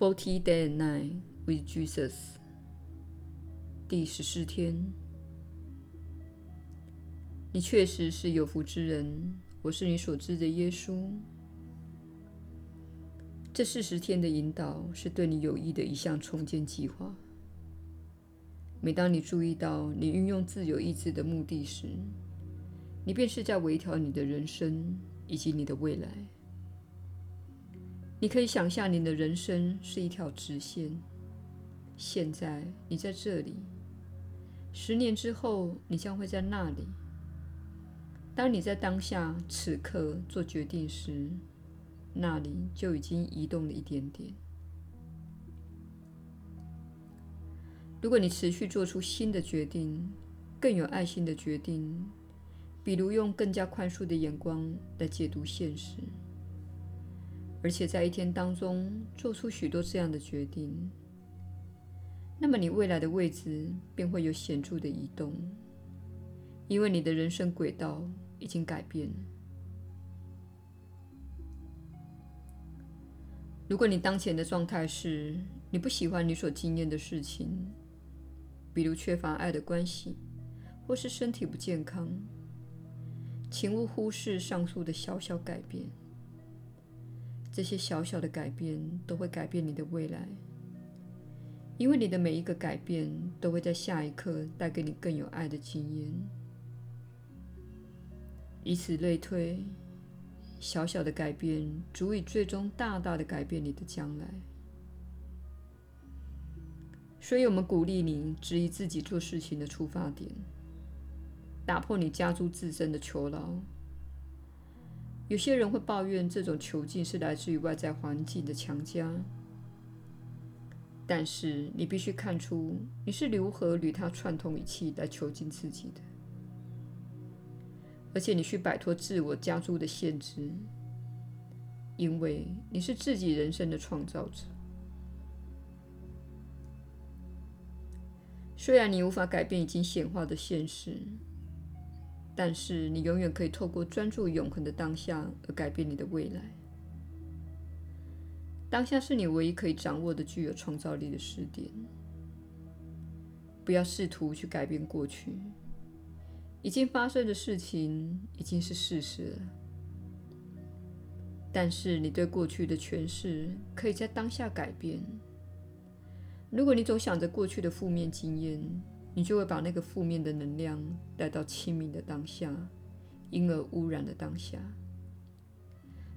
Forty Day and Night with Jesus，第十四天。你确实是有福之人，我是你所知的耶稣。这四十天的引导是对你有益的一项重建计划。每当你注意到你运用自由意志的目的时，你便是在微调你的人生以及你的未来。你可以想象你的人生是一条直线。现在你在这里，十年之后你将会在那里。当你在当下此刻做决定时，那里就已经移动了一点点。如果你持续做出新的决定，更有爱心的决定，比如用更加宽恕的眼光来解读现实。而且在一天当中做出许多这样的决定，那么你未来的位置便会有显著的移动，因为你的人生轨道已经改变了。如果你当前的状态是你不喜欢你所经验的事情，比如缺乏爱的关系，或是身体不健康，请勿忽视上述的小小改变。这些小小的改变都会改变你的未来，因为你的每一个改变都会在下一刻带给你更有爱的经验。以此类推，小小的改变足以最终大大的改变你的将来。所以，我们鼓励你质疑自己做事情的出发点，打破你加诸自身的囚牢。有些人会抱怨这种囚禁是来自于外在环境的强加，但是你必须看出你是如何与它串通一气来囚禁自己的，而且你需摆脱自我加诸的限制，因为你是自己人生的创造者。虽然你无法改变已经显化的现实。但是你永远可以透过专注永恒的当下而改变你的未来。当下是你唯一可以掌握的具有创造力的时点。不要试图去改变过去，已经发生的事情已经是事实了。但是你对过去的诠释可以在当下改变。如果你总想着过去的负面经验，你就会把那个负面的能量带到清明的当下，因而污染了当下。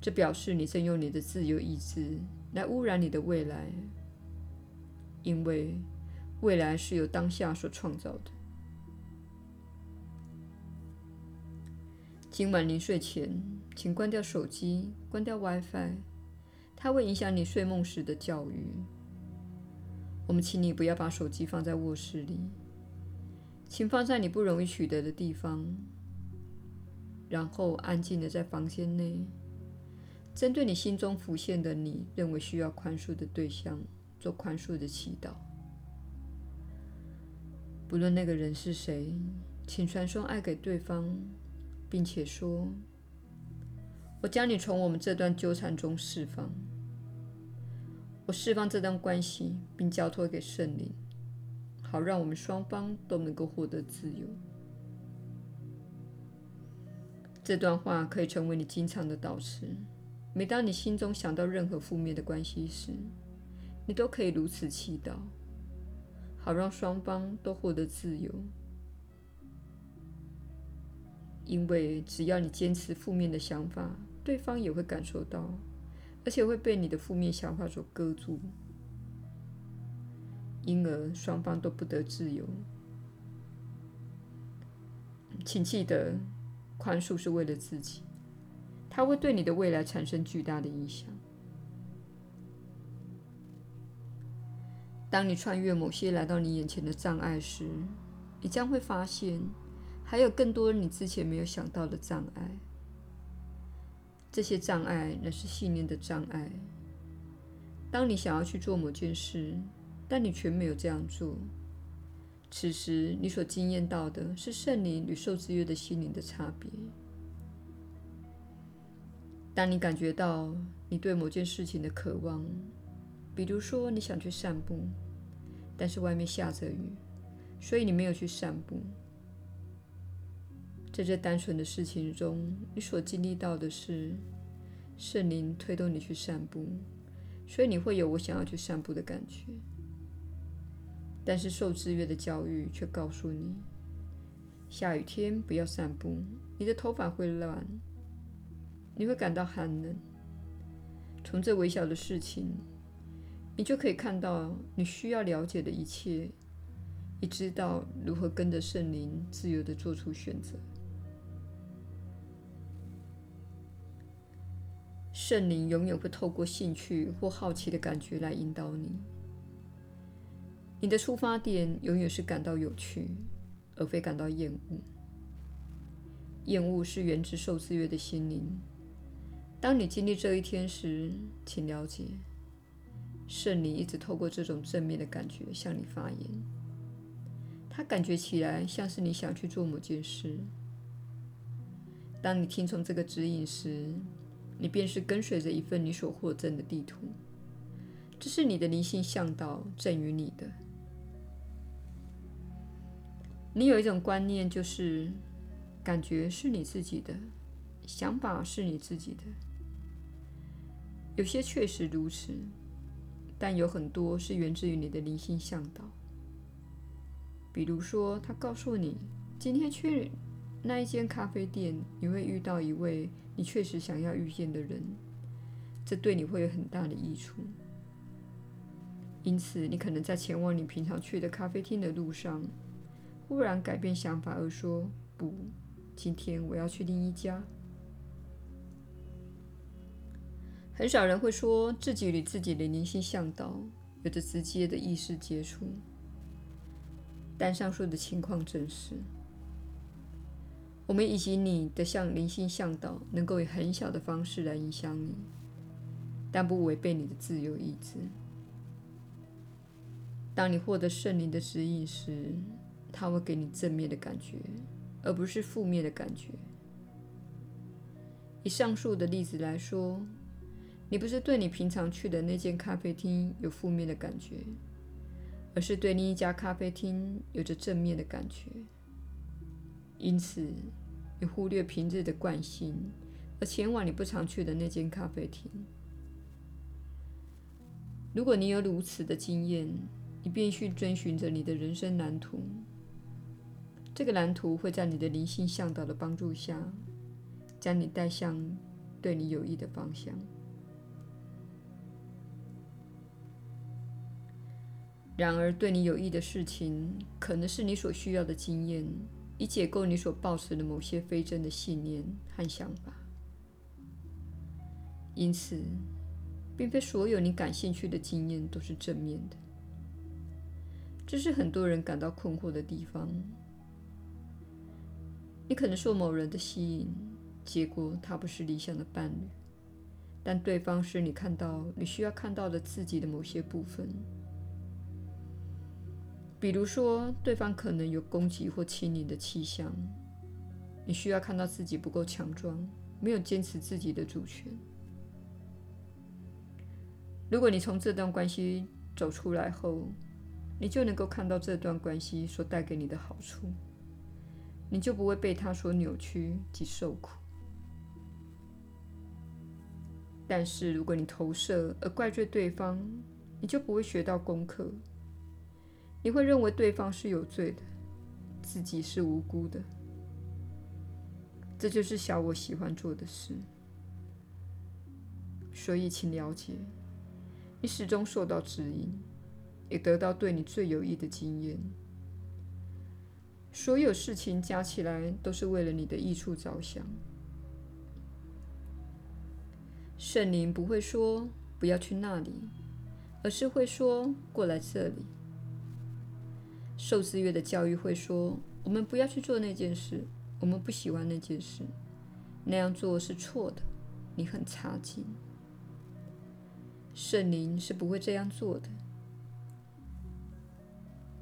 这表示你正用你的自由意志来污染你的未来，因为未来是由当下所创造的。今晚临睡前，请关掉手机，关掉 WiFi，它会影响你睡梦时的教育。我们请你不要把手机放在卧室里。请放在你不容易取得的地方，然后安静地在房间内，针对你心中浮现的你认为需要宽恕的对象做宽恕的祈祷。不论那个人是谁，请传送爱给对方，并且说：“我将你从我们这段纠缠中释放，我释放这段关系，并交托给圣灵。”好，让我们双方都能够获得自由。这段话可以成为你经常的祷词。每当你心中想到任何负面的关系时，你都可以如此祈祷，好让双方都获得自由。因为只要你坚持负面的想法，对方也会感受到，而且会被你的负面想法所搁住。因而双方都不得自由。请记得，宽恕是为了自己，它会对你的未来产生巨大的影响。当你穿越某些来到你眼前的障碍时，你将会发现，还有更多你之前没有想到的障碍。这些障碍乃是信念的障碍。当你想要去做某件事，但你却没有这样做。此时，你所经验到的是圣灵与受制约的心灵的差别。当你感觉到你对某件事情的渴望，比如说，你想去散步，但是外面下着雨，所以你没有去散步。在这单纯的事情中，你所经历到的是圣灵推动你去散步，所以你会有我想要去散步的感觉。但是受制约的教育却告诉你，下雨天不要散步，你的头发会乱，你会感到寒冷。从这微小的事情，你就可以看到你需要了解的一切，以知道如何跟着圣灵自由地做出选择。圣灵永远会透过兴趣或好奇的感觉来引导你。你的出发点永远是感到有趣，而非感到厌恶。厌恶是源自受制约的心灵。当你经历这一天时，请了解。圣灵一直透过这种正面的感觉向你发言，它感觉起来像是你想去做某件事。当你听从这个指引时，你便是跟随着一份你所获赠的地图，这是你的灵性向导赠予你的。你有一种观念，就是感觉是你自己的，想法是你自己的。有些确实如此。但有很多是源自于你的灵性向导，比如说，他告诉你，今天去那一间咖啡店，你会遇到一位你确实想要遇见的人，这对你会有很大的益处。因此，你可能在前往你平常去的咖啡厅的路上，忽然改变想法而说：“不，今天我要去另一家。”很少人会说自己与自己的灵性向导有着直接的意识接触，但上述的情况正是我们以及你的向灵性向导能够以很小的方式来影响你，但不违背你的自由意志。当你获得圣灵的指引时，它会给你正面的感觉，而不是负面的感觉。以上述的例子来说。你不是对你平常去的那间咖啡厅有负面的感觉，而是对另一家咖啡厅有着正面的感觉。因此，你忽略平日的惯性，而前往你不常去的那间咖啡厅。如果你有如此的经验，你必须遵循着你的人生蓝图。这个蓝图会在你的灵性向导的帮助下，将你带向对你有益的方向。然而，对你有益的事情，可能是你所需要的经验，以解构你所抱持的某些非真的信念和想法。因此，并非所有你感兴趣的经验都是正面的。这是很多人感到困惑的地方。你可能受某人的吸引，结果他不是理想的伴侣，但对方是你看到你需要看到的自己的某些部分。比如说，对方可能有攻击或欺凌的气象，你需要看到自己不够强壮，没有坚持自己的主权。如果你从这段关系走出来后，你就能够看到这段关系所带给你的好处，你就不会被它所扭曲及受苦。但是，如果你投射而怪罪对方，你就不会学到功课。你会认为对方是有罪的，自己是无辜的。这就是小我喜欢做的事。所以，请了解，你始终受到指引，也得到对你最有益的经验。所有事情加起来都是为了你的益处着想。圣灵不会说不要去那里，而是会说过来这里。受制约的教育会说：“我们不要去做那件事，我们不喜欢那件事，那样做是错的，你很差劲。”圣灵是不会这样做的。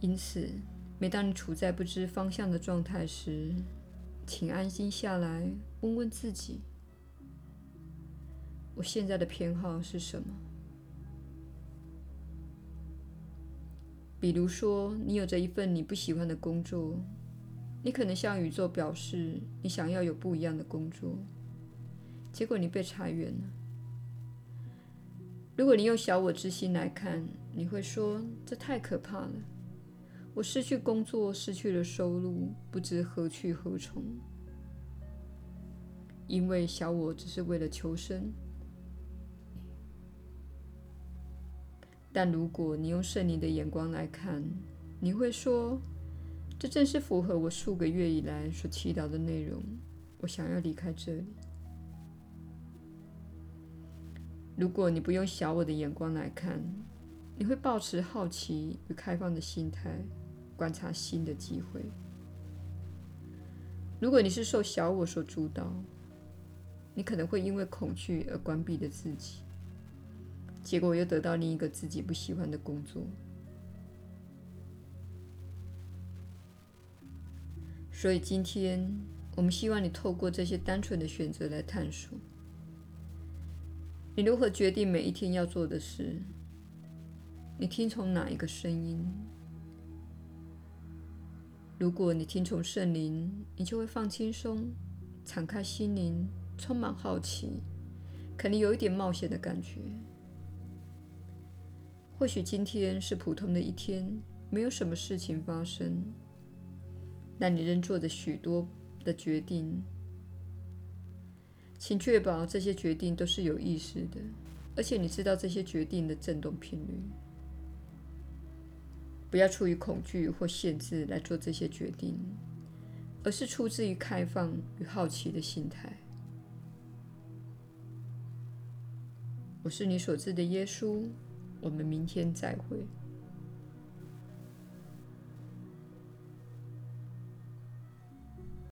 因此，每当你处在不知方向的状态时，请安静下来，问问自己：“我现在的偏好是什么？比如说，你有着一份你不喜欢的工作，你可能向宇宙表示你想要有不一样的工作，结果你被裁员了。如果你用小我之心来看，你会说：“这太可怕了，我失去工作，失去了收入，不知何去何从。”因为小我只是为了求生。但如果你用圣灵的眼光来看，你会说：“这正是符合我数个月以来所祈祷的内容。我想要离开这里。”如果你不用小我的眼光来看，你会抱持好奇与开放的心态，观察新的机会。如果你是受小我所主导，你可能会因为恐惧而关闭了自己。结果又得到另一个自己不喜欢的工作，所以今天我们希望你透过这些单纯的选择来探索，你如何决定每一天要做的事？你听从哪一个声音？如果你听从圣灵，你就会放轻松，敞开心灵，充满好奇，可能有一点冒险的感觉。或许今天是普通的一天，没有什么事情发生，但你仍做着许多的决定。请确保这些决定都是有意识的，而且你知道这些决定的振动频率。不要出于恐惧或限制来做这些决定，而是出自于开放与好奇的心态。我是你所知的耶稣。我们明天再会。